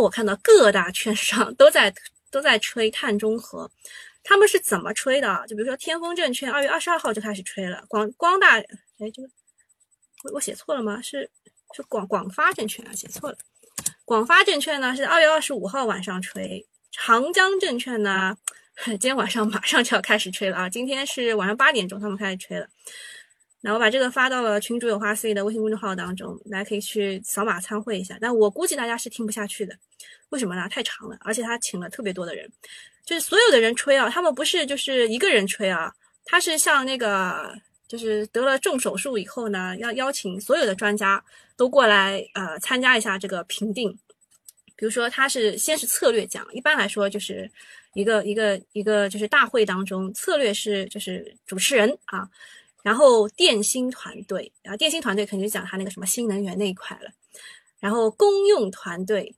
我看到各大券商都在都在吹碳中和，他们是怎么吹的？就比如说天风证券，二月二十二号就开始吹了。广光大，哎，这个我我写错了吗？是是广广发证券啊，写错了。广发证券呢是二月二十五号晚上吹，长江证券呢 今天晚上马上就要开始吹了啊！今天是晚上八点钟他们开始吹了。那我把这个发到了群主有话 C 的微信公众号当中，大家可以去扫码参会一下。但我估计大家是听不下去的，为什么呢？太长了，而且他请了特别多的人，就是所有的人吹啊，他们不是就是一个人吹啊，他是像那个就是得了重手术以后呢，要邀请所有的专家都过来呃参加一下这个评定。比如说他是先是策略奖，一般来说就是一个一个一个就是大会当中策略是就是主持人啊。然后电芯团队，然后电芯团队肯定讲他那个什么新能源那一块了。然后公用团队，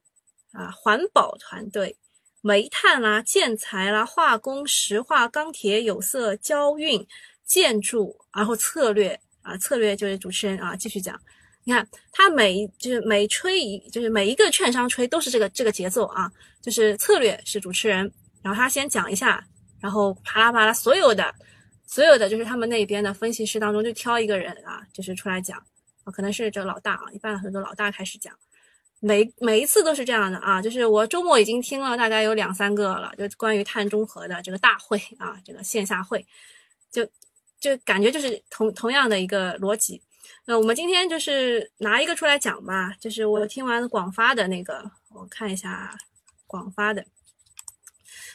啊，环保团队，煤炭啦、建材啦、化工、石化、钢铁、有色、交运、建筑，然后策略啊，策略就是主持人啊，继续讲。你看他每就是每吹一，就是每一个券商吹都是这个这个节奏啊，就是策略是主持人，然后他先讲一下，然后啪啦啪啦所有的。所有的就是他们那边的分析师当中，就挑一个人啊，就是出来讲啊，可能是这个老大啊，一般很多老大开始讲，每每一次都是这样的啊，就是我周末已经听了大概有两三个了，就关于碳中和的这个大会啊，这个线下会，就就感觉就是同同样的一个逻辑。那我们今天就是拿一个出来讲吧，就是我听完广发的那个，我看一下广发的。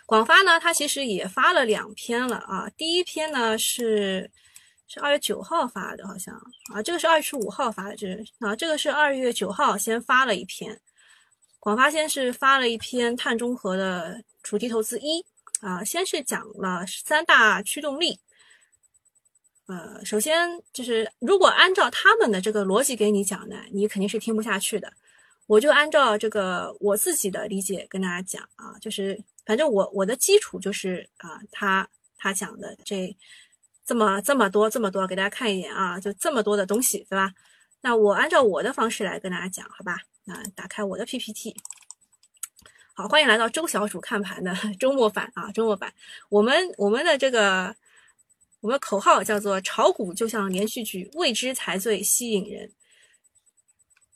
广发呢，它其实也发了两篇了啊。第一篇呢是是二月九号发的，好像啊，这个是二十五号发的，这啊，这个是二月九号先发了一篇。广发先是发了一篇碳中和的主题投资一啊，先是讲了三大驱动力。呃，首先就是如果按照他们的这个逻辑给你讲呢，你肯定是听不下去的。我就按照这个我自己的理解跟大家讲啊，就是。反正我我的基础就是啊，他他讲的这这么这么多这么多，给大家看一眼啊，就这么多的东西，对吧？那我按照我的方式来跟大家讲，好吧？那打开我的 PPT，好，欢迎来到周小主看盘的 周末版啊，周末版。我们我们的这个我们口号叫做“炒股就像连续剧，未知才最吸引人”，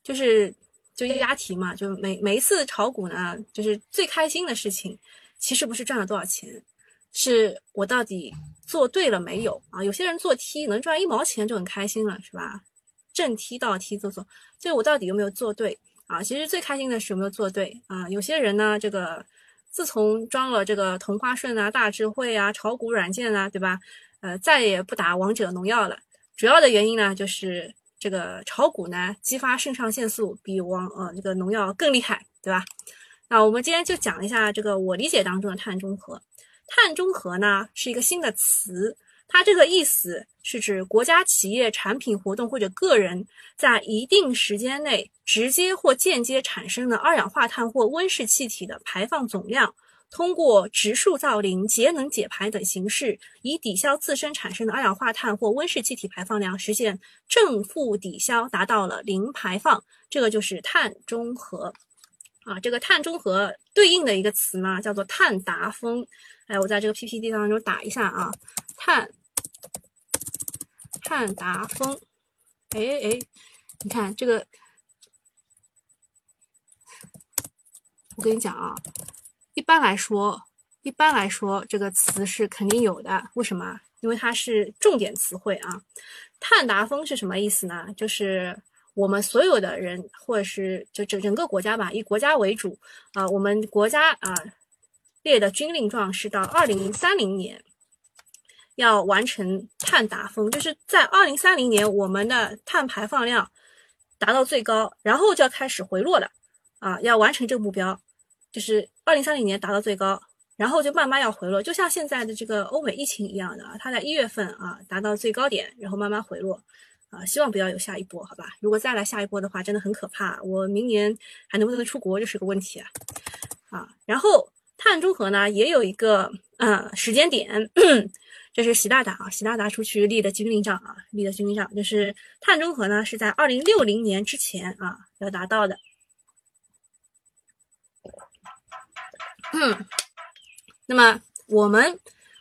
就是。就押题嘛，就每每一次炒股呢，就是最开心的事情，其实不是赚了多少钱，是我到底做对了没有啊？有些人做 T 能赚一毛钱就很开心了，是吧？正 T 倒 T 做做，就我到底有没有做对啊？其实最开心的是有没有做对啊？有些人呢，这个自从装了这个同花顺啊、大智慧啊、炒股软件啊，对吧？呃，再也不打王者农药了。主要的原因呢，就是。这个炒股呢，激发肾上腺素比王呃这个农药更厉害，对吧？那我们今天就讲一下这个我理解当中的碳中和。碳中和呢是一个新的词，它这个意思是指国家、企业、产品、活动或者个人在一定时间内直接或间接产生的二氧化碳或温室气体的排放总量。通过植树造林、节能减排等形式，以抵消自身产生的二氧化碳或温室气体排放量，实现正负抵消，达到了零排放。这个就是碳中和啊。这个碳中和对应的一个词呢，叫做碳达峰。哎，我在这个 PPT 当中打一下啊，碳碳达峰。哎哎，你看这个，我跟你讲啊。一般来说，一般来说，这个词是肯定有的。为什么？因为它是重点词汇啊。碳达峰是什么意思呢？就是我们所有的人，或者是就整整个国家吧，以国家为主啊。我们国家啊列的军令状是到二零三零年要完成碳达峰，就是在二零三零年我们的碳排放量达到最高，然后就要开始回落了啊，要完成这个目标。就是二零三零年达到最高，然后就慢慢要回落，就像现在的这个欧美疫情一样的啊，它在一月份啊达到最高点，然后慢慢回落，啊，希望不要有下一波，好吧？如果再来下一波的话，真的很可怕，我明年还能不能出国就是个问题啊！啊，然后碳中和呢也有一个呃时间点，这是习大大啊，习大大出去立的军令状啊，立的军令状，就是碳中和呢是在二零六零年之前啊要达到的。嗯，那么我们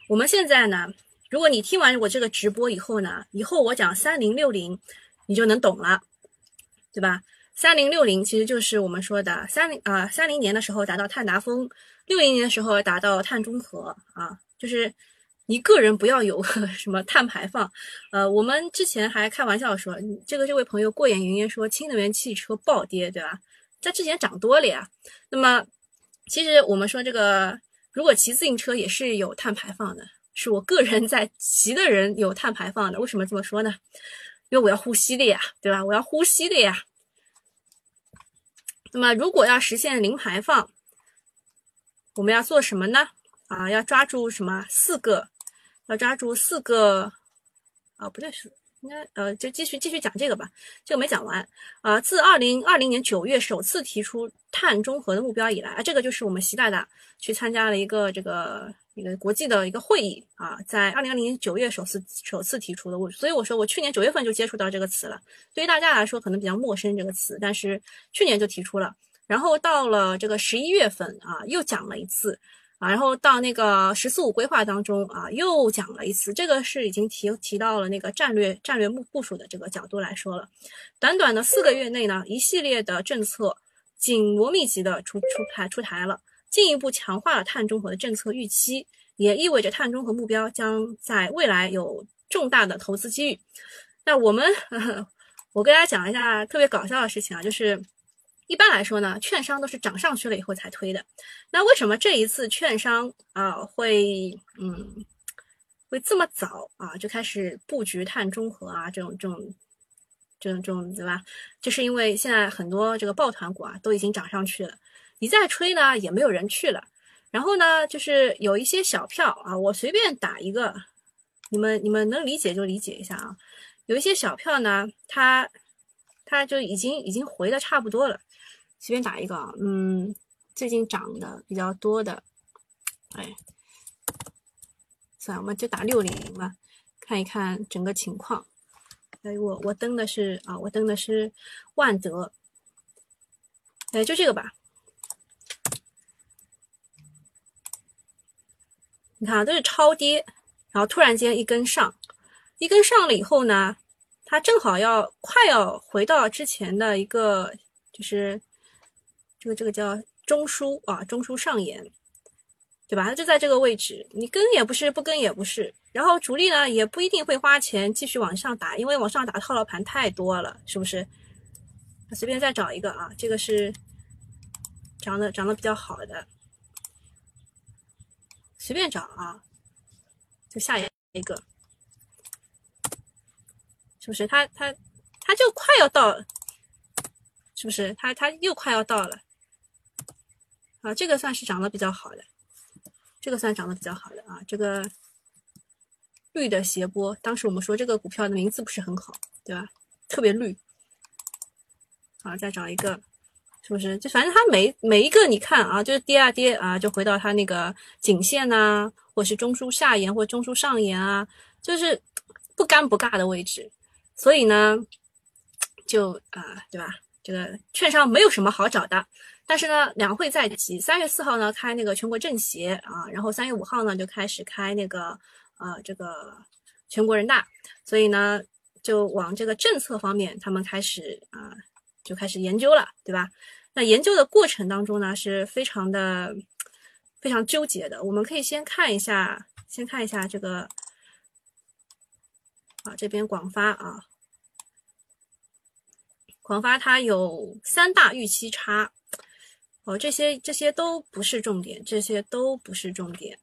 我们现在呢，如果你听完我这个直播以后呢，以后我讲三零六零，你就能懂了，对吧？三零六零其实就是我们说的三零啊，三零年的时候达到碳达峰，六零年的时候达到碳中和啊，就是你个人不要有 什么碳排放。呃，我们之前还开玩笑说，这个这位朋友过眼云烟说新能源汽车暴跌，对吧？在之前涨多了呀。那么其实我们说这个，如果骑自行车也是有碳排放的，是我个人在骑的人有碳排放的。为什么这么说呢？因为我要呼吸的呀，对吧？我要呼吸的呀。那么，如果要实现零排放，我们要做什么呢？啊，要抓住什么？四个，要抓住四个。啊，不对，是应该呃，就继续继续讲这个吧。这个没讲完啊。自二零二零年九月首次提出碳中和的目标以来啊，这个就是我们习大大去参加了一个这个。一个国际的一个会议啊，在二零二零年九月首次首次提出的，我所以我说我去年九月份就接触到这个词了。对于大家来说可能比较陌生这个词，但是去年就提出了。然后到了这个十一月份啊，又讲了一次啊，然后到那个“十四五”规划当中啊，又讲了一次。这个是已经提提到了那个战略战略部部署的这个角度来说了。短短的四个月内呢，一系列的政策紧锣密集的出出台出台了。进一步强化了碳中和的政策预期，也意味着碳中和目标将在未来有重大的投资机遇。那我们，我跟大家讲一下特别搞笑的事情啊，就是一般来说呢，券商都是涨上去了以后才推的。那为什么这一次券商啊会，嗯，会这么早啊就开始布局碳中和啊这种这种这种这种对吧？就是因为现在很多这个抱团股啊都已经涨上去了。你再吹呢，也没有人去了。然后呢，就是有一些小票啊，我随便打一个，你们你们能理解就理解一下啊。有一些小票呢，它它就已经已经回的差不多了，随便打一个啊，嗯，最近涨的比较多的，哎，算了，我们就打六零零吧，看一看整个情况。哎，我我登的是啊，我登的是万德，哎，就这个吧。你看，都是超跌，然后突然间一根上，一根上了以后呢，它正好要快要回到之前的一个，就是这个这个叫中枢啊，中枢上沿，对吧？它就在这个位置，你跟也不是，不跟也不是。然后主力呢也不一定会花钱继续往上打，因为往上打套牢盘太多了，是不是？随便再找一个啊，这个是涨的涨得比较好的。随便找啊，就下一个，是不是？它它它就快要到，是不是？它它又快要到了，啊，这个算是涨得比较好的，这个算涨得比较好的啊。这个绿的斜波，当时我们说这个股票的名字不是很好，对吧？特别绿。好，再找一个。是不是？就反正它每每一个你看啊，就是跌啊跌啊，就回到它那个颈线呐，或是中枢下沿或中枢上沿啊，就是不尴不尬的位置。所以呢，就啊，对吧？这个券商没有什么好找的。但是呢，两会在即，三月四号呢开那个全国政协啊，然后三月五号呢就开始开那个呃这个全国人大，所以呢就往这个政策方面他们开始啊。就开始研究了，对吧？那研究的过程当中呢，是非常的非常纠结的。我们可以先看一下，先看一下这个啊，这边广发啊，广发它有三大预期差哦，这些这些都不是重点，这些都不是重点。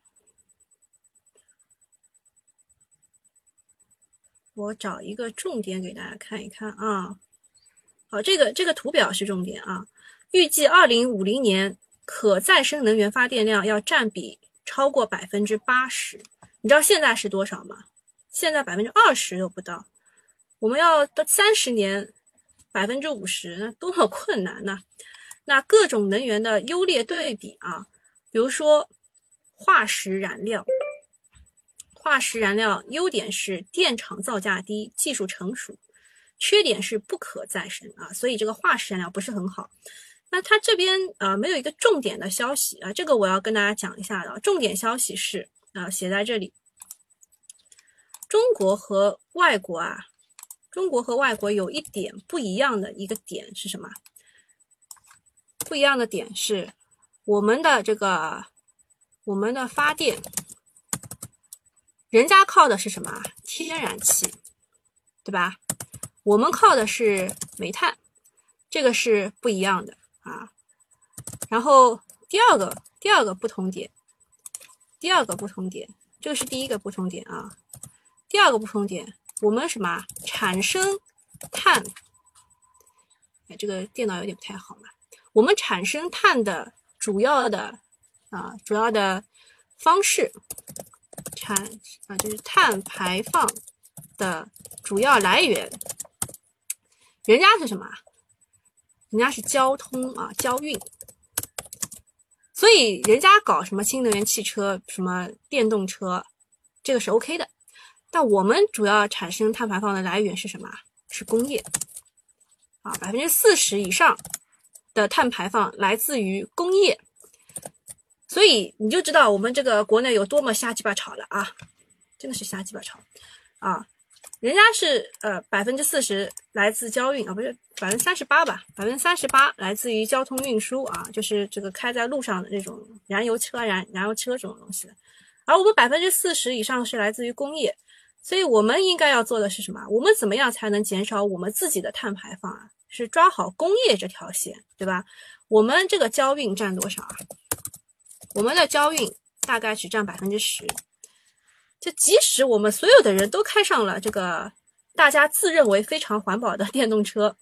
我找一个重点给大家看一看啊。好，这个这个图表是重点啊。预计二零五零年可再生能源发电量要占比超过百分之八十。你知道现在是多少吗？现在百分之二十都不到。我们要到三十年百分之五十，那多么 困难呢？那各种能源的优劣对比啊，比如说化石燃料，化石燃料优点是电厂造价低，技术成熟。缺点是不可再生啊，所以这个化石燃料不是很好。那它这边呃没有一个重点的消息啊，这个我要跟大家讲一下的。重点消息是啊，写在这里，中国和外国啊，中国和外国有一点不一样的一个点是什么？不一样的点是我们的这个我们的发电，人家靠的是什么？天然气，对吧？我们靠的是煤炭，这个是不一样的。啊，然后第二个第二个不同点，第二个不同点，这个是第一个不同点啊。第二个不同点，我们什么产生碳？哎，这个电脑有点不太好嘛。我们产生碳的主要的啊主要的方式，产啊就是碳排放的主要来源，人家是什么？人家是交通啊，交运，所以人家搞什么新能源汽车、什么电动车，这个是 OK 的。但我们主要产生碳排放的来源是什么？是工业啊，百分之四十以上的碳排放来自于工业。所以你就知道我们这个国内有多么瞎鸡巴吵了啊！真的是瞎鸡巴吵啊！人家是呃百分之四十来自交运啊，不是百分之三十八吧？百分之三十八来自于交通运输啊，就是这个开在路上的那种燃油车、燃燃油车这种东西的。而我们百分之四十以上是来自于工业，所以我们应该要做的是什么？我们怎么样才能减少我们自己的碳排放啊？是抓好工业这条线，对吧？我们这个交运占多少啊？我们的交运大概只占百分之十。就即使我们所有的人都开上了这个大家自认为非常环保的电动车，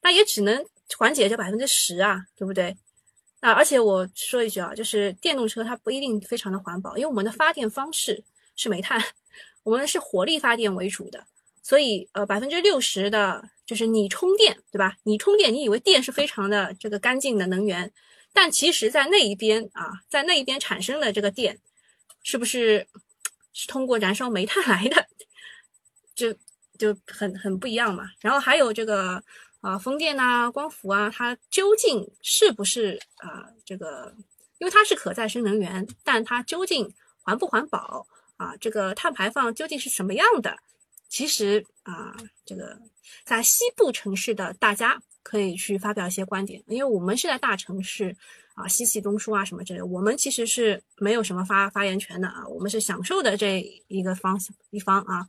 那也只能缓解这百分之十啊，对不对？那，而且我说一句啊，就是电动车它不一定非常的环保，因为我们的发电方式是煤炭，我们是火力发电为主的，所以呃百分之六十的就是你充电，对吧？你充电，你以为电是非常的这个干净的能源，但其实在那一边啊，在那一边产生的这个电，是不是？是通过燃烧煤炭来的，就就很很不一样嘛。然后还有这个啊，风电呐、光伏啊，它究竟是不是啊这个？因为它是可再生能源，但它究竟环不环保啊？这个碳排放究竟是什么样的？其实啊，这个在西部城市的大家可以去发表一些观点，因为我们是在大城市。啊，西气东输啊，什么之类，我们其实是没有什么发发言权的啊，我们是享受的这一个方一方啊。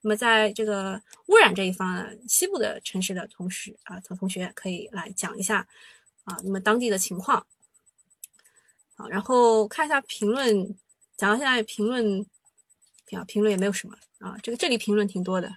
那么在这个污染这一方呢，西部的城市的同时啊，同同学可以来讲一下啊，那么当地的情况。好，然后看一下评论，讲到现在评论，啊评论也没有什么啊，这个这里评论挺多的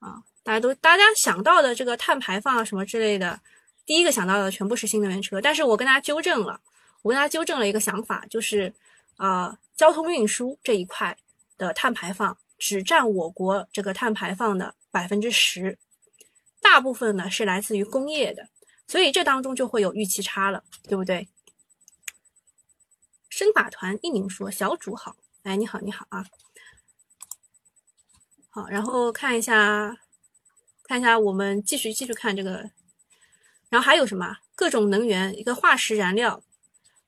啊，大家都大家想到的这个碳排放啊什么之类的。第一个想到的全部是新能源车，但是我跟大家纠正了，我跟大家纠正了一个想法，就是，呃，交通运输这一块的碳排放只占我国这个碳排放的百分之十，大部分呢是来自于工业的，所以这当中就会有预期差了，对不对？生法团一宁说：“小主好，哎，你好，你好啊，好，然后看一下，看一下，我们继续继续看这个。”然后还有什么各种能源，一个化石燃料，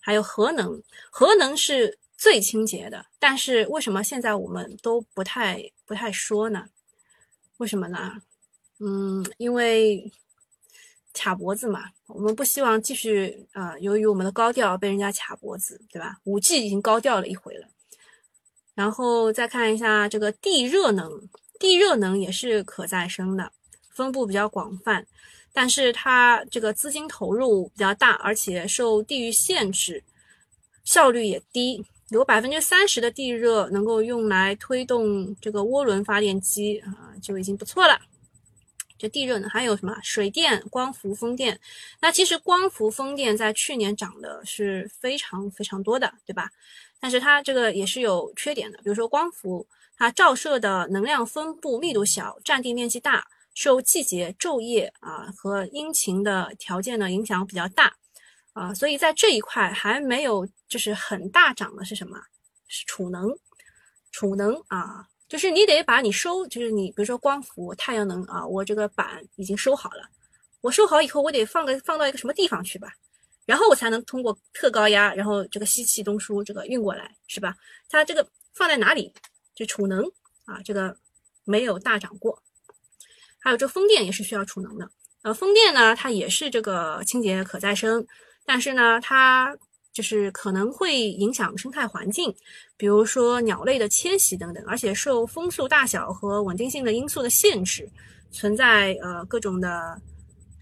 还有核能。核能是最清洁的，但是为什么现在我们都不太不太说呢？为什么呢？嗯，因为卡脖子嘛。我们不希望继续啊，由于我们的高调被人家卡脖子，对吧？五 G 已经高调了一回了。然后再看一下这个地热能，地热能也是可再生的，分布比较广泛。但是它这个资金投入比较大，而且受地域限制，效率也低。有百分之三十的地热能够用来推动这个涡轮发电机啊，就已经不错了。这地热呢，还有什么水电、光伏、风电？那其实光伏、风电在去年涨的是非常非常多的，对吧？但是它这个也是有缺点的，比如说光伏，它照射的能量分布密度小，占地面积大。受季节、昼夜啊和阴晴的条件呢影响比较大啊，所以在这一块还没有就是很大涨的是什么？是储能，储能啊，就是你得把你收，就是你比如说光伏、太阳能啊，我这个板已经收好了，我收好以后，我得放个放到一个什么地方去吧，然后我才能通过特高压，然后这个西气东输这个运过来，是吧？它这个放在哪里？就储能啊，这个没有大涨过。还有这风电也是需要储能的，呃，风电呢，它也是这个清洁可再生，但是呢，它就是可能会影响生态环境，比如说鸟类的迁徙等等，而且受风速大小和稳定性的因素的限制，存在呃各种的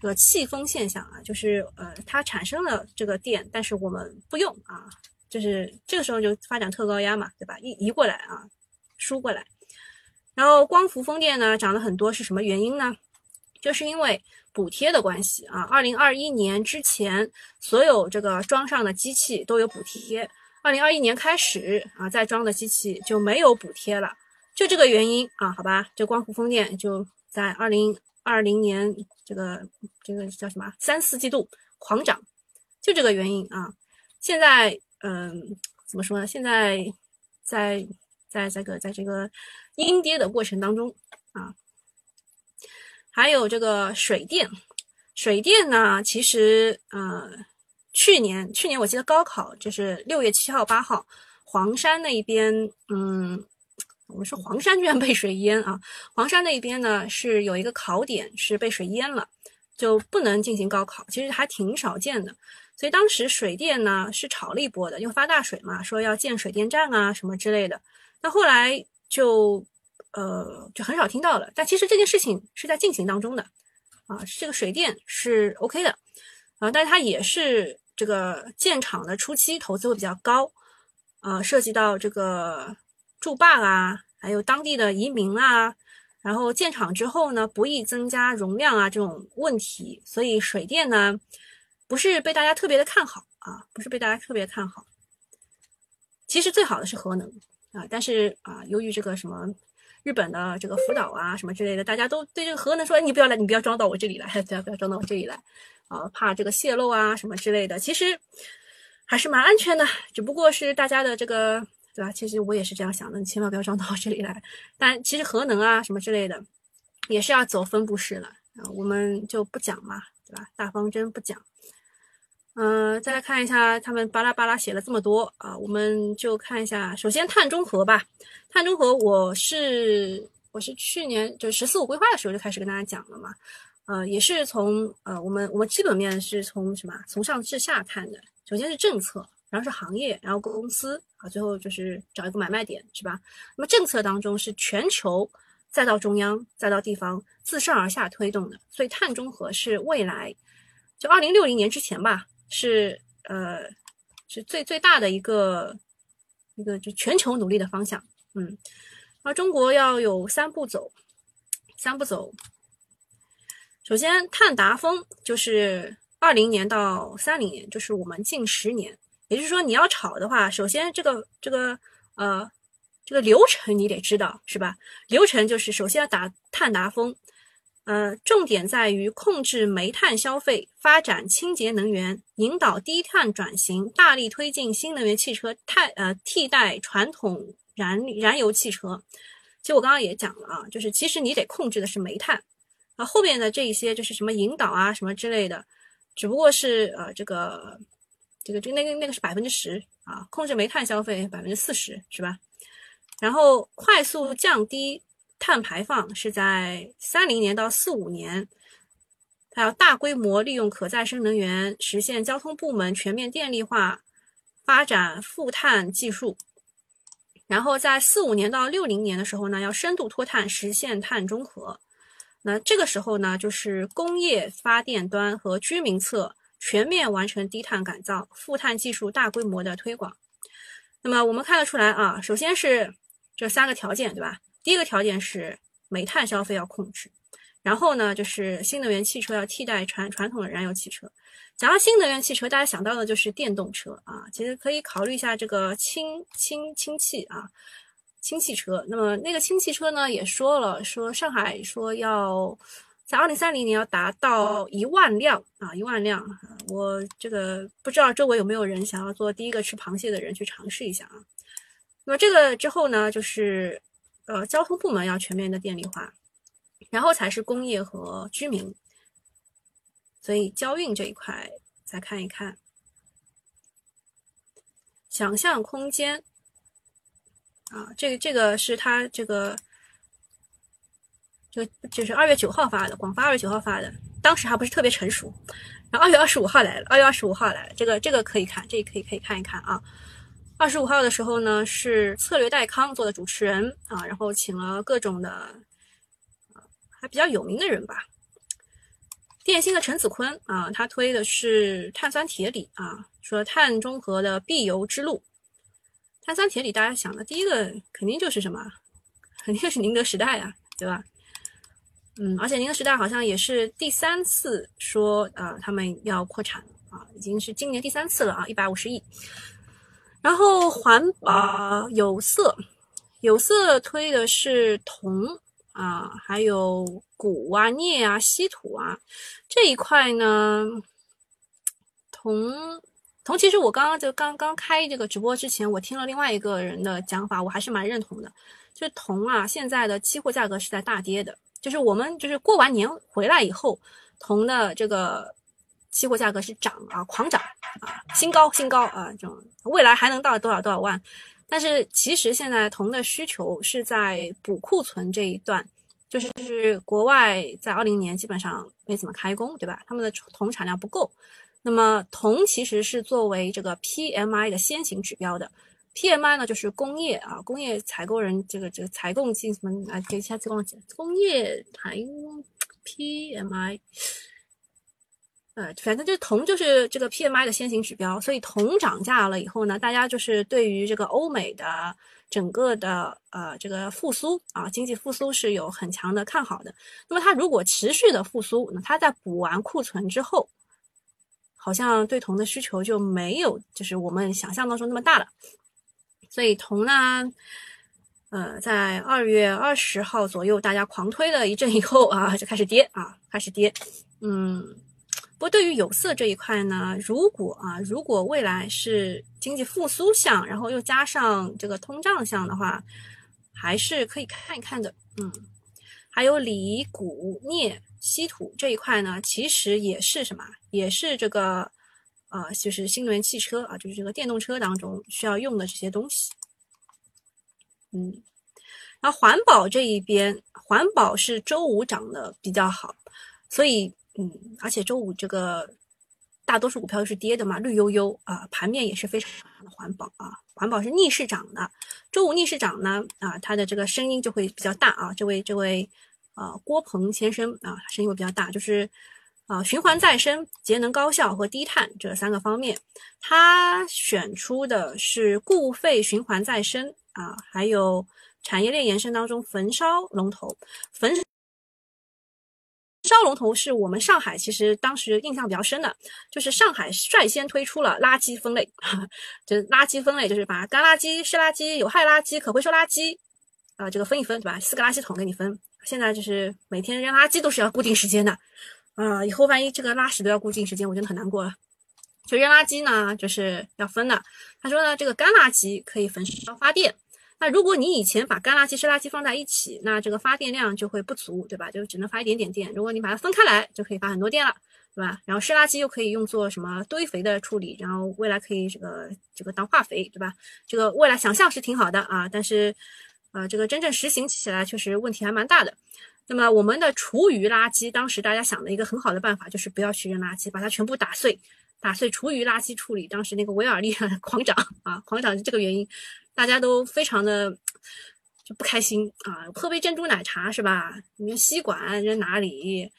这个弃风现象啊，就是呃它产生了这个电，但是我们不用啊，就是这个时候就发展特高压嘛，对吧？移移过来啊，输过来。然后光伏风电呢涨了很多，是什么原因呢？就是因为补贴的关系啊。二零二一年之前，所有这个装上的机器都有补贴。二零二一年开始啊，再装的机器就没有补贴了，就这个原因啊，好吧，这光伏风电就在二零二零年这个这个叫什么三四季度狂涨，就这个原因啊。现在嗯，怎么说呢？现在在在这个在这个。阴跌的过程当中啊，还有这个水电，水电呢，其实呃，去年去年我记得高考就是六月七号八号，黄山那一边，嗯，我们说黄山居然被水淹啊，黄山那一边呢是有一个考点是被水淹了，就不能进行高考，其实还挺少见的，所以当时水电呢是炒了一波的，因为发大水嘛，说要建水电站啊什么之类的，那后来。就，呃，就很少听到了。但其实这件事情是在进行当中的，啊，这个水电是 OK 的，啊，但是它也是这个建厂的初期投资会比较高，呃，涉及到这个筑坝啊，还有当地的移民啊，然后建厂之后呢，不易增加容量啊这种问题，所以水电呢，不是被大家特别的看好啊，不是被大家特别看好。其实最好的是核能。啊，但是啊，由于这个什么日本的这个福岛啊什么之类的，大家都对这个核能说，你不要来，你不要装到我这里来，不要不要装到我这里来，啊，怕这个泄漏啊什么之类的。其实还是蛮安全的，只不过是大家的这个对吧？其实我也是这样想的，你千万不要装到我这里来。但其实核能啊什么之类的，也是要走分布式了啊，我们就不讲嘛，对吧？大方针不讲。嗯，再来看一下他们巴拉巴拉写了这么多啊，我们就看一下，首先碳中和吧。碳中和，我是我是去年就“十四五”规划的时候就开始跟大家讲了嘛。呃，也是从呃我们我们基本面是从什么从上至下看的，首先是政策，然后是行业，然后公司啊，最后就是找一个买卖点，是吧？那么政策当中是全球，再到中央，再到地方，自上而下推动的，所以碳中和是未来就二零六零年之前吧。是呃，是最最大的一个一个就全球努力的方向，嗯，而中国要有三步走，三步走。首先，碳达峰就是二零年到三零年，就是我们近十年。也就是说，你要炒的话，首先这个这个呃这个流程你得知道，是吧？流程就是首先要打碳达峰。呃，重点在于控制煤炭消费，发展清洁能源，引导低碳转型，大力推进新能源汽车太呃替代传统燃燃油汽车。其实我刚刚也讲了啊，就是其实你得控制的是煤炭啊，后面的这一些就是什么引导啊什么之类的，只不过是呃这个这个就那个那个是百分之十啊，控制煤炭消费百分之四十是吧？然后快速降低。碳排放是在三零年到四五年，它要大规模利用可再生能源，实现交通部门全面电力化，发展负碳技术。然后在四五年到六零年的时候呢，要深度脱碳，实现碳中和。那这个时候呢，就是工业发电端和居民侧全面完成低碳改造，负碳技术大规模的推广。那么我们看得出来啊，首先是这三个条件，对吧？第一个条件是煤炭消费要控制，然后呢，就是新能源汽车要替代传传统的燃油汽车。讲到新能源汽车，大家想到的就是电动车啊，其实可以考虑一下这个氢氢氢气啊，氢汽车。那么那个氢汽车呢，也说了，说上海说要在二零三零年要达到一万辆啊，一万辆。我这个不知道周围有没有人想要做第一个吃螃蟹的人去尝试一下啊。那么这个之后呢，就是。呃，交通部门要全面的电力化，然后才是工业和居民。所以交运这一块再看一看，想象空间啊，这个这个是他这个，就就是二月九号发的，广发二月九号发的，当时还不是特别成熟，然后二月二十五号来了，二月二十五号来了，这个这个可以看，这可以可以看一看啊。二十五号的时候呢，是策略戴康做的主持人啊，然后请了各种的，还比较有名的人吧。电信的陈子坤啊，他推的是碳酸铁锂啊，说碳中和的必由之路。碳酸铁锂，大家想的第一个肯定就是什么？肯定是宁德时代啊，对吧？嗯，而且宁德时代好像也是第三次说啊，他们要扩产啊，已经是今年第三次了啊，一百五十亿。然后环保有色，有色推的是铜啊，还有钴啊、镍啊、稀土啊这一块呢。铜铜其实我刚刚就刚刚开这个直播之前，我听了另外一个人的讲法，我还是蛮认同的。就是铜啊，现在的期货价格是在大跌的，就是我们就是过完年回来以后，铜的这个。期货价格是涨啊，狂涨啊，新高新高啊，这种未来还能到多少多少万？但是其实现在铜的需求是在补库存这一段，就是是国外在二零年基本上没怎么开工，对吧？他们的铜产量不够。那么铜其实是作为这个 PMI 的先行指标的，PMI 呢就是工业啊，工业采购人这个这个采购进什么啊？给下次忘记工业台 PMI。呃，反正就是铜就是这个 PMI 的先行指标，所以铜涨价了以后呢，大家就是对于这个欧美的整个的呃这个复苏啊，经济复苏是有很强的看好的。那么它如果持续的复苏，那它在补完库存之后，好像对铜的需求就没有就是我们想象当中那么大了。所以铜呢，呃，在二月二十号左右大家狂推了一阵以后啊，就开始跌啊，开始跌，嗯。不过对于有色这一块呢，如果啊，如果未来是经济复苏向，然后又加上这个通胀向的话，还是可以看一看的。嗯，还有锂、钴、镍、稀土这一块呢，其实也是什么？也是这个呃，就是新能源汽车啊，就是这个电动车当中需要用的这些东西。嗯，然后环保这一边，环保是周五涨得比较好，所以。嗯，而且周五这个大多数股票都是跌的嘛，绿油油啊，盘面也是非常的环保啊，环保是逆势涨的。周五逆势涨呢，啊，它的这个声音就会比较大啊。这位这位呃郭鹏先生啊，声音会比较大，就是啊循环再生、节能高效和低碳这三个方面，他选出的是固废循环再生啊，还有产业链延伸当中焚烧龙头焚。烧龙头是我们上海，其实当时印象比较深的，就是上海率先推出了垃圾分类，就垃圾分类，就是把干垃圾、湿垃圾、有害垃圾、可回收垃圾，啊，这个分一分，对吧？四个垃圾桶给你分。现在就是每天扔垃圾都是要固定时间的，啊，以后万一这个拉屎都要固定时间，我真的很难过了。就扔垃圾呢，就是要分的。他说呢，这个干垃圾可以焚烧发电。那如果你以前把干垃圾、湿垃圾放在一起，那这个发电量就会不足，对吧？就只能发一点点电。如果你把它分开来，就可以发很多电了，对吧？然后湿垃圾又可以用作什么堆肥的处理，然后未来可以这个这个当化肥，对吧？这个未来想象是挺好的啊，但是啊，这个真正实行起来确实问题还蛮大的。那么我们的厨余垃圾，当时大家想的一个很好的办法就是不要去扔垃圾，把它全部打碎，打碎厨余垃圾处理。当时那个维尔利狂涨啊，狂涨是这个原因。大家都非常的就不开心啊！喝杯珍珠奶茶是吧？你们吸管扔哪里？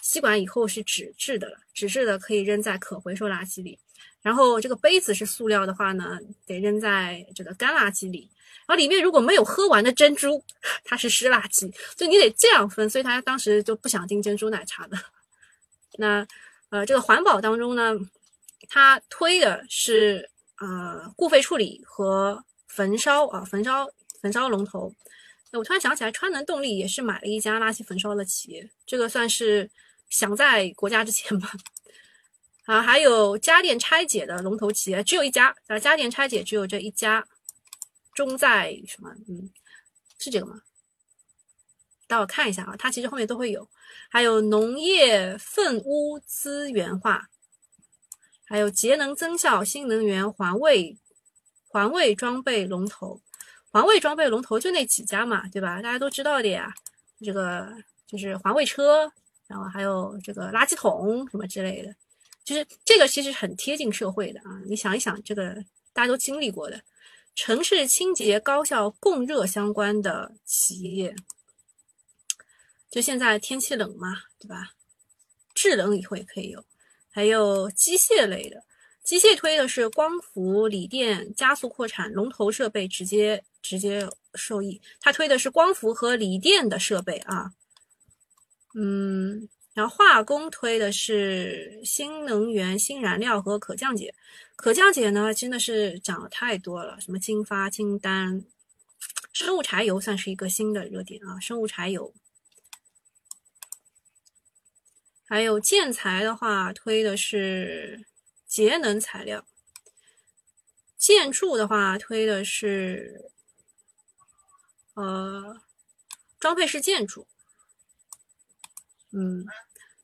吸管以后是纸质的了，纸质的可以扔在可回收垃圾里。然后这个杯子是塑料的话呢，得扔在这个干垃圾里。然后里面如果没有喝完的珍珠，它是湿垃圾，所以你得这样分。所以他当时就不想订珍珠奶茶的。那呃，这个环保当中呢，他推的是呃固废处理和。焚烧啊，焚烧焚烧龙头。那我突然想起来，川能动力也是买了一家垃圾焚烧的企业，这个算是想在国家之前吧。啊，还有家电拆解的龙头企业只有一家，啊，家电拆解只有这一家。中在什么？嗯，是这个吗？待会看一下啊，它其实后面都会有。还有农业粪污资源化，还有节能增效、新能源环卫环卫装备龙头，环卫装备龙头就那几家嘛，对吧？大家都知道的呀，这个就是环卫车，然后还有这个垃圾桶什么之类的，就是这个其实很贴近社会的啊。你想一想，这个大家都经历过的。城市清洁高效供热相关的企业，就现在天气冷嘛，对吧？制冷以后也可以有，还有机械类的，机械推的是光伏、锂电加速扩产，龙头设备直接直接受益。它推的是光伏和锂电的设备啊，嗯，然后化工推的是新能源、新燃料和可降解。可降解呢，真的是涨了太多了，什么金发、金丹，生物柴油算是一个新的热点啊，生物柴油。还有建材的话，推的是节能材料；建筑的话，推的是呃装配式建筑。嗯，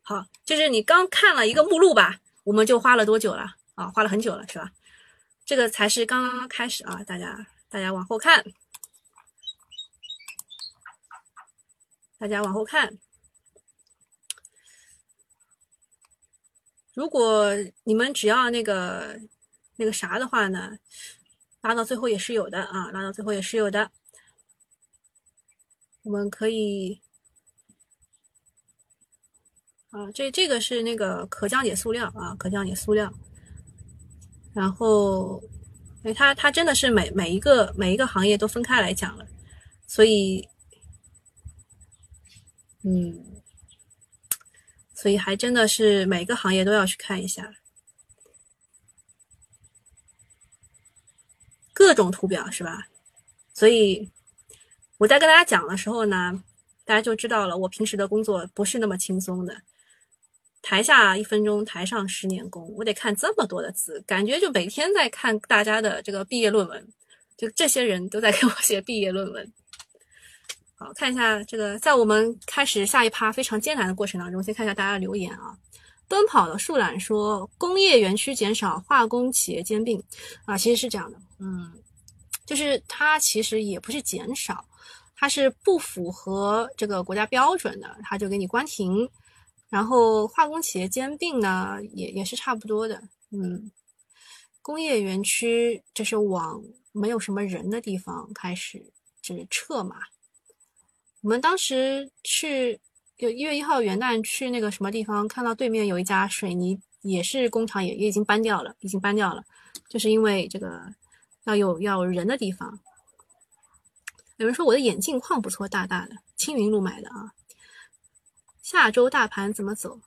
好，就是你刚看了一个目录吧，我们就花了多久了？啊，花了很久了，是吧？这个才是刚刚开始啊！大家，大家往后看，大家往后看。如果你们只要那个那个啥的话呢，拉到最后也是有的啊，拉到最后也是有的。我们可以啊，这这个是那个可降解塑料啊，可降解塑料。然后，哎，它它真的是每每一个每一个行业都分开来讲了，所以，嗯，所以还真的是每个行业都要去看一下，各种图表是吧？所以我在跟大家讲的时候呢，大家就知道了，我平时的工作不是那么轻松的。台下一分钟，台上十年功。我得看这么多的字，感觉就每天在看大家的这个毕业论文，就这些人都在给我写毕业论文。好看一下这个，在我们开始下一趴非常艰难的过程当中，先看一下大家的留言啊。奔跑的树懒说，工业园区减少，化工企业兼并啊，其实是这样的，嗯，就是它其实也不是减少，它是不符合这个国家标准的，它就给你关停。然后化工企业兼并呢，也也是差不多的，嗯，工业园区就是往没有什么人的地方开始就是撤嘛。我们当时去有一月一号元旦去那个什么地方，看到对面有一家水泥也是工厂，也也已经搬掉了，已经搬掉了，就是因为这个要有要有人的地方。有人说我的眼镜框不错，大大的，青云路买的啊。下周大盘怎么走？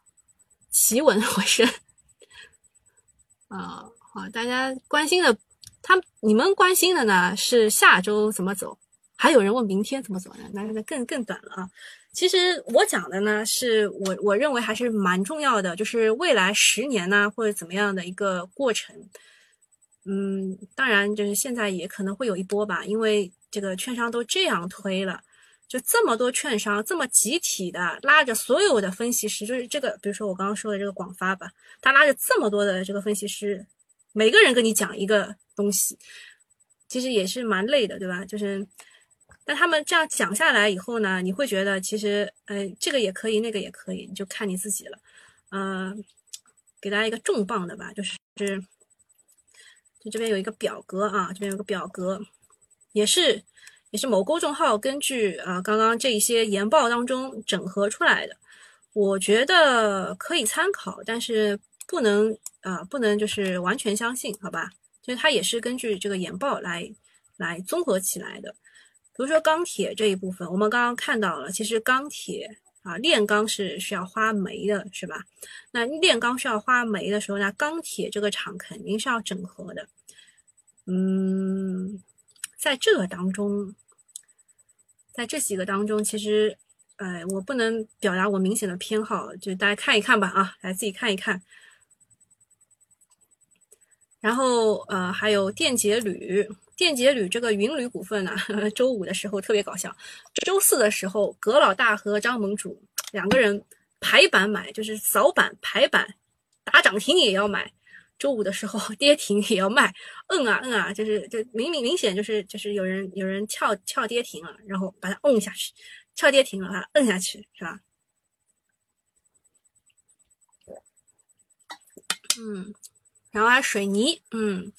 企稳回升。啊，好，大家关心的，他你们关心的呢是下周怎么走？还有人问明天怎么走呢？那那更更短了啊。其实我讲的呢，是我我认为还是蛮重要的，就是未来十年呢或者怎么样的一个过程。嗯，当然就是现在也可能会有一波吧，因为这个券商都这样推了。就这么多券商，这么集体的拉着所有的分析师，就是这个，比如说我刚刚说的这个广发吧，他拉着这么多的这个分析师，每个人跟你讲一个东西，其实也是蛮累的，对吧？就是，但他们这样讲下来以后呢，你会觉得其实，呃，这个也可以，那个也可以，就看你自己了。嗯，给大家一个重磅的吧，就是，就这边有一个表格啊，这边有个表格，也是。也是某公众号根据啊刚刚这一些研报当中整合出来的，我觉得可以参考，但是不能啊不能就是完全相信，好吧？就是它也是根据这个研报来来综合起来的。比如说钢铁这一部分，我们刚刚看到了，其实钢铁啊炼钢是需要花煤的，是吧？那炼钢需要花煤的时候，那钢铁这个厂肯定是要整合的，嗯。在这个当中，在这几个当中，其实，哎，我不能表达我明显的偏好，就大家看一看吧，啊，来自己看一看。然后，呃，还有电解铝，电解铝这个云铝股份呢，周五的时候特别搞笑，周四的时候，葛老大和张盟主两个人排板买，就是扫板排板，打涨停也要买。周五的时候 跌停也要卖，摁啊摁啊，就是就明明明显就是就是有人有人撬撬跌停了，然后把它摁下去，撬跌停了把它摁下去，是吧？嗯，然后还水泥，嗯，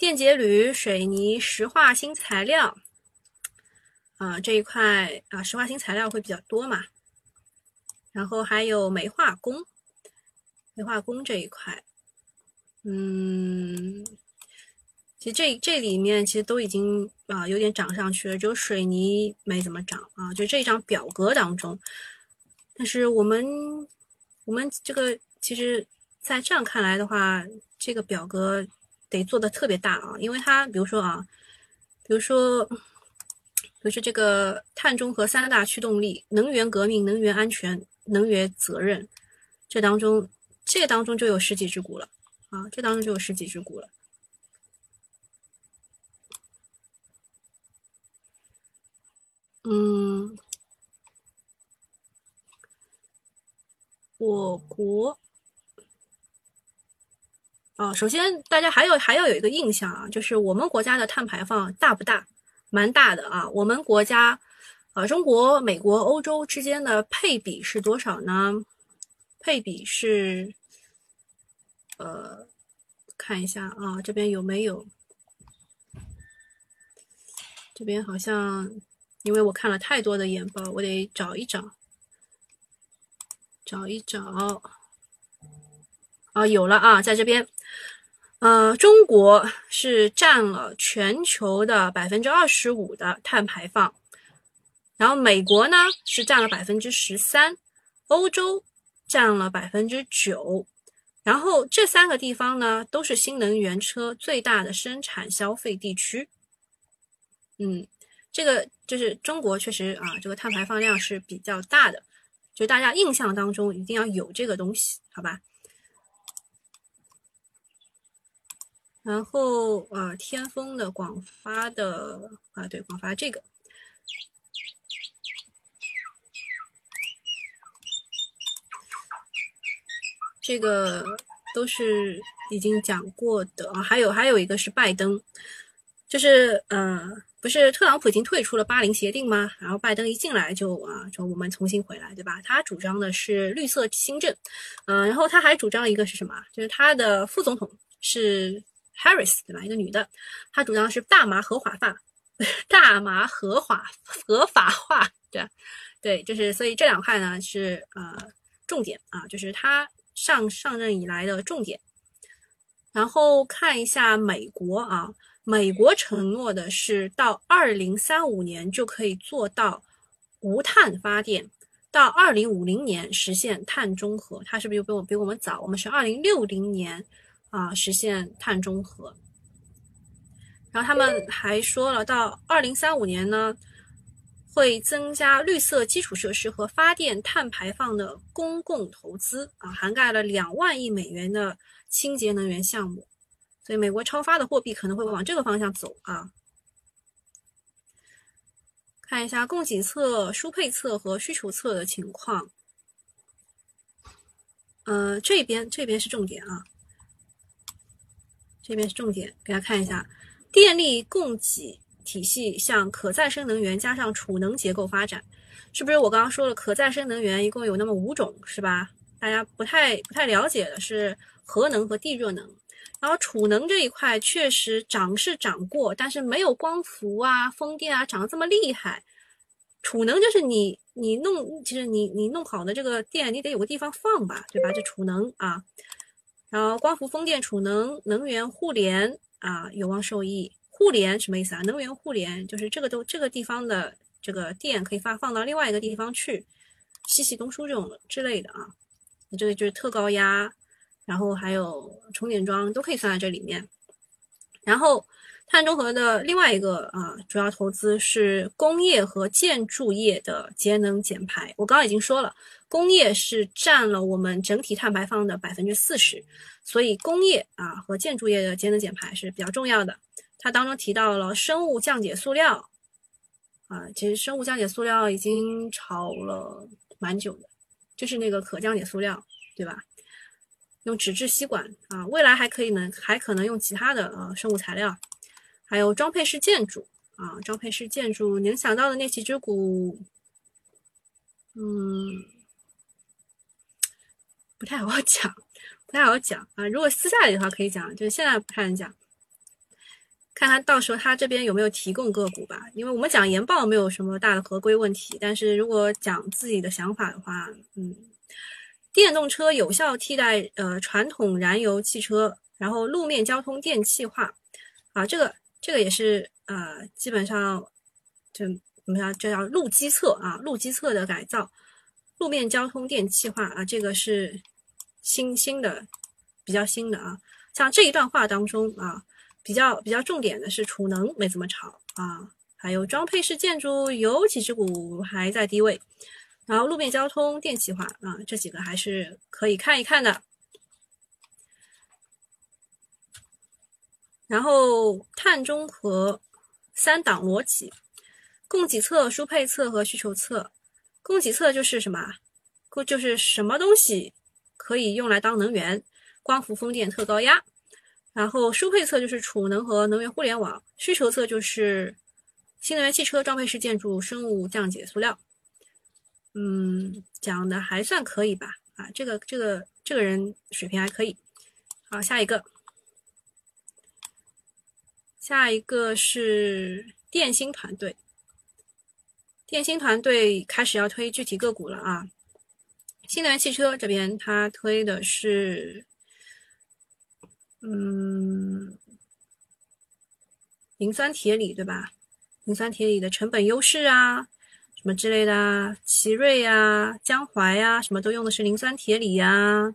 电解铝、水泥、石化新材料，啊这一块啊石化新材料会比较多嘛，然后还有煤化工，煤化工这一块。嗯，其实这这里面其实都已经啊有点涨上去了，只有水泥没怎么涨啊。就这一张表格当中，但是我们我们这个其实，在这样看来的话，这个表格得做的特别大啊，因为它比如说啊，比如说，比如说这个碳中和三大驱动力、能源革命、能源安全、能源责任，这当中这当中就有十几只股了。啊，这当中就有十几只股了。嗯，我国啊，首先大家还有还要有一个印象啊，就是我们国家的碳排放大不大？蛮大的啊。我们国家，呃，中国、美国、欧洲之间的配比是多少呢？配比是。呃，看一下啊，这边有没有？这边好像，因为我看了太多的研报，我得找一找，找一找。啊，有了啊，在这边，呃，中国是占了全球的百分之二十五的碳排放，然后美国呢是占了百分之十三，欧洲占了百分之九。然后这三个地方呢，都是新能源车最大的生产消费地区。嗯，这个就是中国确实啊，这个碳排放量是比较大的，就大家印象当中一定要有这个东西，好吧？然后啊，天风的、广发的啊，对，广发这个。这个都是已经讲过的啊，还有还有一个是拜登，就是呃，不是特朗普已经退出了巴黎协定吗？然后拜登一进来就啊，说我们重新回来，对吧？他主张的是绿色新政，嗯，然后他还主张一个是什么？就是他的副总统是 Harris，对吧？一个女的，她主张是大麻合法化，大麻合法合法化，对对，就是所以这两块呢是呃重点啊，就是他。上上任以来的重点，然后看一下美国啊，美国承诺的是到二零三五年就可以做到无碳发电，到二零五零年实现碳中和，它是不是比我比我们早？我们是二零六零年啊实现碳中和，然后他们还说了到二零三五年呢。会增加绿色基础设施和发电碳排放的公共投资啊，涵盖了两万亿美元的清洁能源项目，所以美国超发的货币可能会往这个方向走啊。看一下供给侧、输配侧和需求侧的情况，呃，这边这边是重点啊，这边是重点，给大家看一下电力供给。体系向可再生能源加上储能结构发展，是不是我刚刚说了可再生能源一共有那么五种，是吧？大家不太不太了解的是核能和地热能，然后储能这一块确实涨是涨过，但是没有光伏啊、风电啊涨得这么厉害。储能就是你你弄，其实你你弄好的这个电，你得有个地方放吧，对吧？这储能啊，然后光伏、风电、储能、能源互联啊，有望受益。互联什么意思啊？能源互联就是这个都这个地方的这个电可以发放到另外一个地方去，西气东输这种之类的啊。这个就是特高压，然后还有充电桩都可以算在这里面。然后碳中和的另外一个啊主要投资是工业和建筑业的节能减排。我刚刚已经说了，工业是占了我们整体碳排放的百分之四十，所以工业啊和建筑业的节能减排是比较重要的。它当中提到了生物降解塑料，啊，其实生物降解塑料已经炒了蛮久的，就是那个可降解塑料，对吧？用纸质吸管啊，未来还可以能还可能用其他的呃生物材料，还有装配式建筑啊，装配式建筑能想到的那几只股，嗯，不太好讲，不太好讲啊。如果私下里的话可以讲，就是现在不太能讲，看看到时候他这边有没有提供个股吧。因为我们讲研报没有什么大的合规问题，但是如果讲自己的想法的话，嗯。电动车有效替代呃传统燃油汽车，然后路面交通电气化，啊，这个这个也是呃基本上就怎么样，这叫路基侧啊，路基侧的改造，路面交通电气化啊，这个是新新的比较新的啊。像这一段话当中啊，比较比较重点的是储能没怎么炒啊，还有装配式建筑有几只股还在低位。然后路面交通电气化啊，这几个还是可以看一看的。然后碳中和三档逻辑：供给侧、输配侧和需求侧。供给侧就是什么？供就是什么东西可以用来当能源？光伏、风电、特高压。然后输配侧就是储能和能源互联网。需求侧就是新能源汽车、装配式建筑、生物降解塑料。嗯，讲的还算可以吧？啊，这个这个这个人水平还可以。好，下一个，下一个是电芯团队。电芯团队开始要推具体个股了啊！新能源汽车这边他推的是，嗯，磷酸铁锂对吧？磷酸铁锂的成本优势啊。什么之类的啊，奇瑞呀、江淮呀，什么都用的是磷酸铁锂呀。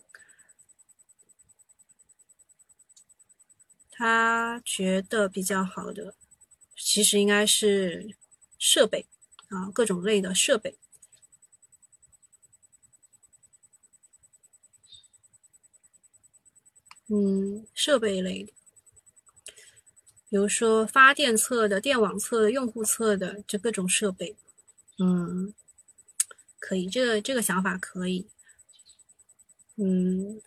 他觉得比较好的，其实应该是设备啊，各种类的设备。嗯，设备类的，比如说发电侧的、电网侧的、用户侧的，这各种设备。嗯，可以，这个这个想法可以。嗯，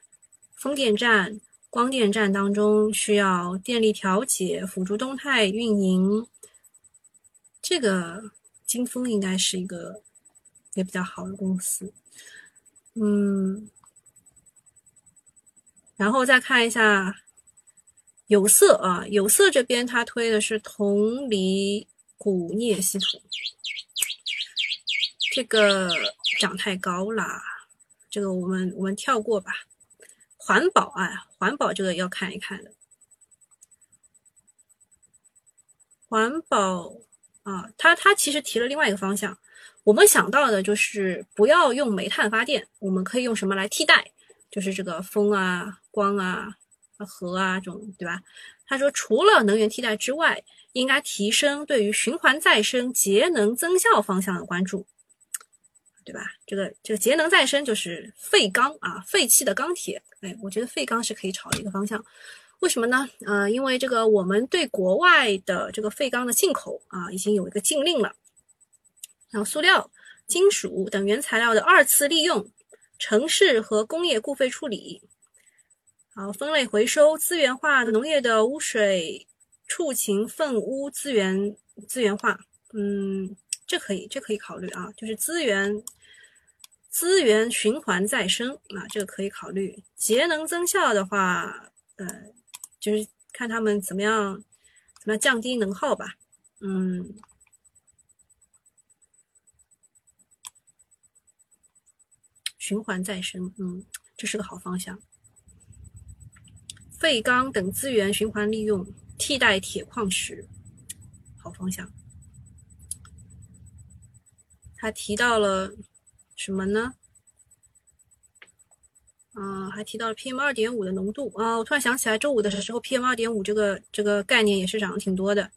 风电站、光电站当中需要电力调节、辅助动态运营，这个金风应该是一个也比较好的公司。嗯，然后再看一下有色啊，有色这边它推的是铜锂钴镍稀土。这个涨太高啦，这个我们我们跳过吧。环保啊，环保这个要看一看的。环保啊，它它其实提了另外一个方向。我们想到的就是不要用煤炭发电，我们可以用什么来替代？就是这个风啊、光啊、核啊这种，对吧？他说，除了能源替代之外，应该提升对于循环再生、节能增效方向的关注。对吧？这个这个节能再生就是废钢啊，废弃的钢铁。哎，我觉得废钢是可以炒的一个方向。为什么呢？呃，因为这个我们对国外的这个废钢的进口啊，已经有一个禁令了。然后塑料、金属等原材料的二次利用、城市和工业固废处理，好分类回收、资源化农业的污水、畜禽粪污资源资源化。嗯，这可以，这可以考虑啊，就是资源。资源循环再生啊，这个可以考虑。节能增效的话，呃，就是看他们怎么样，怎么样降低能耗吧。嗯，循环再生，嗯，这是个好方向。废钢等资源循环利用，替代铁矿石，好方向。他提到了。什么呢？啊，还提到了 PM 二点五的浓度啊！我突然想起来，周五的时候 PM 二点五这个这个概念也是涨得挺多的。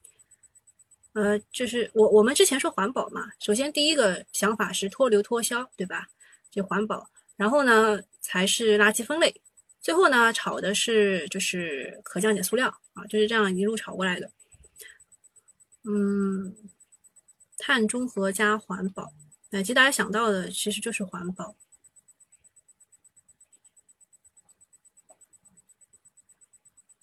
呃，就是我我们之前说环保嘛，首先第一个想法是脱硫脱硝，对吧？就环保，然后呢才是垃圾分类，最后呢炒的是就是可降解塑料啊就是这样一路炒过来的。嗯碳中和加环保。那其实大家想到的其实就是环保。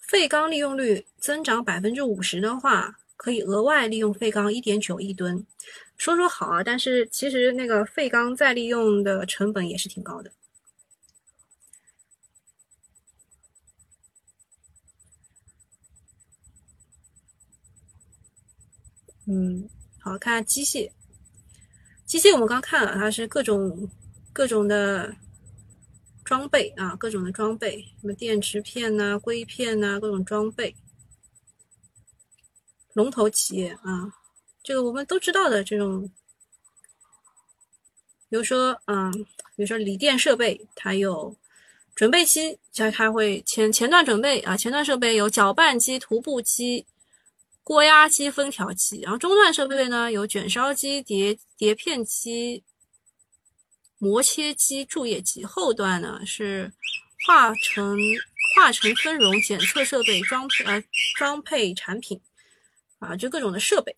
废钢利用率增长百分之五十的话可以额外利用废钢一点九亿吨。说说好啊但是其实那个废钢再利用的成本也是挺高的。嗯，好看机械，机械我们刚看了，它是各种各种的装备啊，各种的装备，什么电池片呐、硅片呐，各种装备，龙头企业啊。这个我们都知道的这种，比如说，啊，比如说锂电设备，它有准备机，它它会前前段准备啊，前段设备有搅拌机、涂布机、锅压机、分条机，然后中段设备呢有卷烧机、碟碟片机、磨切机、注液机，后段呢是化成化成分熔检测设备装配呃装配产品啊，就各种的设备。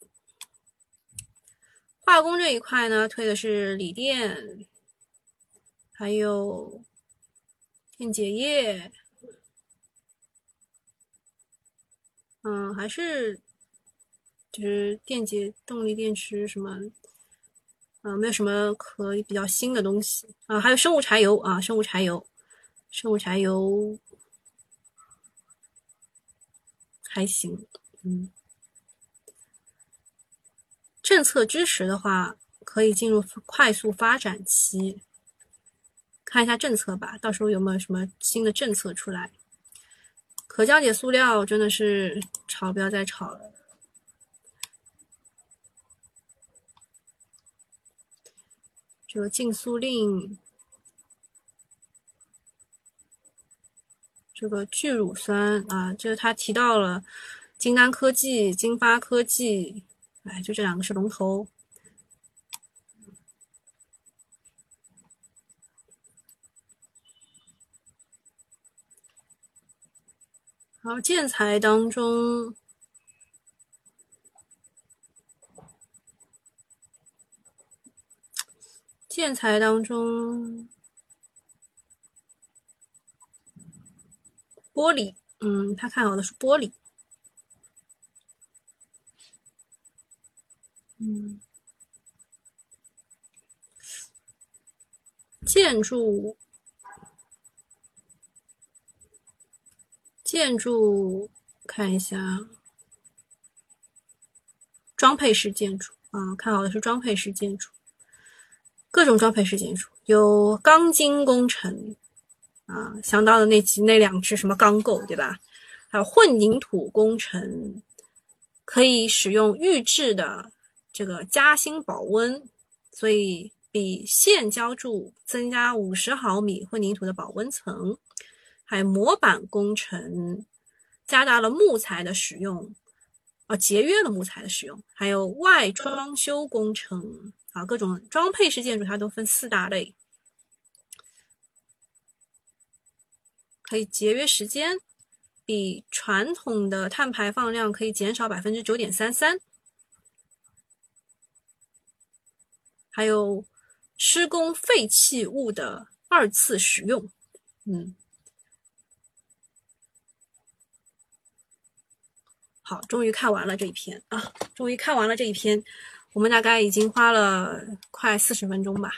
化工这一块呢，推的是锂电，还有电解液，嗯，还是就是电解动力电池什么，啊，没有什么可以比较新的东西啊，还有生物柴油啊，生物柴油，生物柴油还行，嗯。政策支持的话，可以进入快速发展期。看一下政策吧，到时候有没有什么新的政策出来？可降解塑料真的是炒，不要再炒了。这个禁塑令，这个聚乳酸啊，这个他提到了金丹科技、金发科技。哎，就这两个是龙头。好，建材当中，建材当中，玻璃，嗯，他看好的是玻璃。嗯，建筑，建筑，看一下，装配式建筑啊，看好的是装配式建筑，各种装配式建筑，有钢筋工程啊，想到的那几那两只什么钢构对吧？还有混凝土工程，可以使用预制的。这个夹心保温，所以比现浇筑增加五十毫米混凝土的保温层，还有模板工程，加大了木材的使用，啊，节约了木材的使用，还有外装修工程，啊，各种装配式建筑它都分四大类，可以节约时间，比传统的碳排放量可以减少百分之九点三三。还有施工废弃物的二次使用，嗯，好，终于看完了这一篇啊，终于看完了这一篇，我们大概已经花了快四十分钟吧。